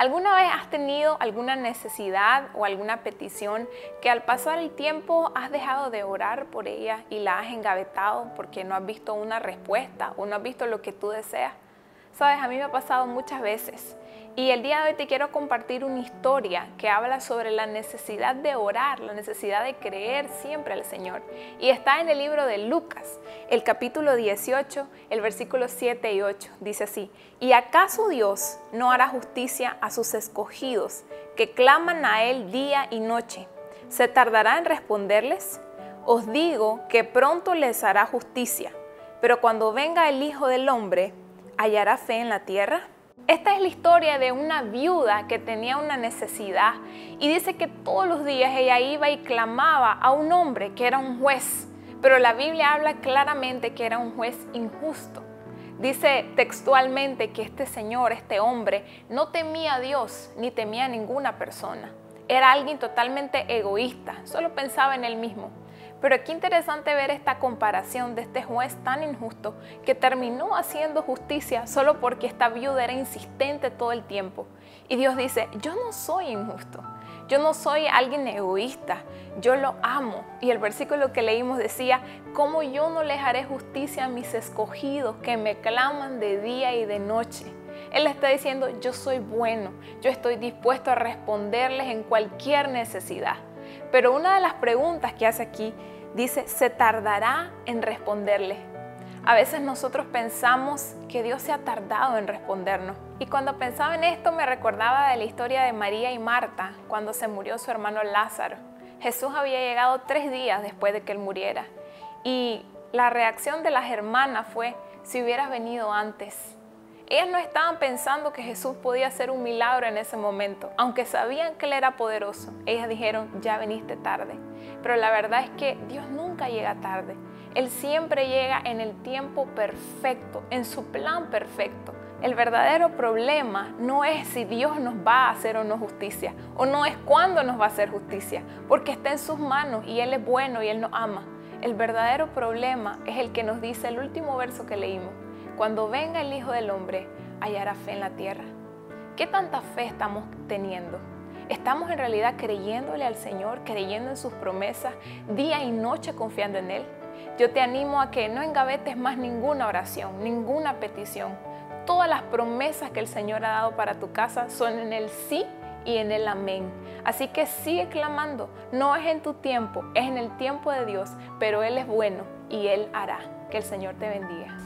¿Alguna vez has tenido alguna necesidad o alguna petición que al pasar el tiempo has dejado de orar por ella y la has engavetado porque no has visto una respuesta o no has visto lo que tú deseas? Sabes, a mí me ha pasado muchas veces y el día de hoy te quiero compartir una historia que habla sobre la necesidad de orar, la necesidad de creer siempre al Señor. Y está en el libro de Lucas, el capítulo 18, el versículo 7 y 8. Dice así, ¿y acaso Dios no hará justicia a sus escogidos que claman a Él día y noche? ¿Se tardará en responderles? Os digo que pronto les hará justicia, pero cuando venga el Hijo del Hombre, ¿hallará fe en la tierra? Esta es la historia de una viuda que tenía una necesidad y dice que todos los días ella iba y clamaba a un hombre que era un juez, pero la Biblia habla claramente que era un juez injusto. Dice textualmente que este señor, este hombre, no temía a Dios ni temía a ninguna persona. Era alguien totalmente egoísta, solo pensaba en él mismo. Pero qué interesante ver esta comparación de este juez tan injusto que terminó haciendo justicia solo porque esta viuda era insistente todo el tiempo. Y Dios dice, yo no soy injusto, yo no soy alguien egoísta, yo lo amo. Y el versículo que leímos decía, ¿cómo yo no les haré justicia a mis escogidos que me claman de día y de noche? Él está diciendo, yo soy bueno, yo estoy dispuesto a responderles en cualquier necesidad. Pero una de las preguntas que hace aquí dice, se tardará en responderle. A veces nosotros pensamos que Dios se ha tardado en respondernos. Y cuando pensaba en esto me recordaba de la historia de María y Marta cuando se murió su hermano Lázaro. Jesús había llegado tres días después de que él muriera. Y la reacción de las hermanas fue, si hubieras venido antes, ellas no estaban pensando que Jesús podía hacer un milagro en ese momento, aunque sabían que Él era poderoso. Ellas dijeron, ya viniste tarde. Pero la verdad es que Dios nunca llega tarde. Él siempre llega en el tiempo perfecto, en su plan perfecto. El verdadero problema no es si Dios nos va a hacer o no justicia, o no es cuándo nos va a hacer justicia, porque está en sus manos y Él es bueno y Él nos ama. El verdadero problema es el que nos dice el último verso que leímos cuando venga el Hijo del Hombre, hallará fe en la tierra. ¿Qué tanta fe estamos teniendo? ¿Estamos en realidad creyéndole al Señor, creyendo en sus promesas, día y noche confiando en Él? Yo te animo a que no engavetes más ninguna oración, ninguna petición. Todas las promesas que el Señor ha dado para tu casa son en el sí y en el amén. Así que sigue clamando. No es en tu tiempo, es en el tiempo de Dios, pero Él es bueno y Él hará. Que el Señor te bendiga.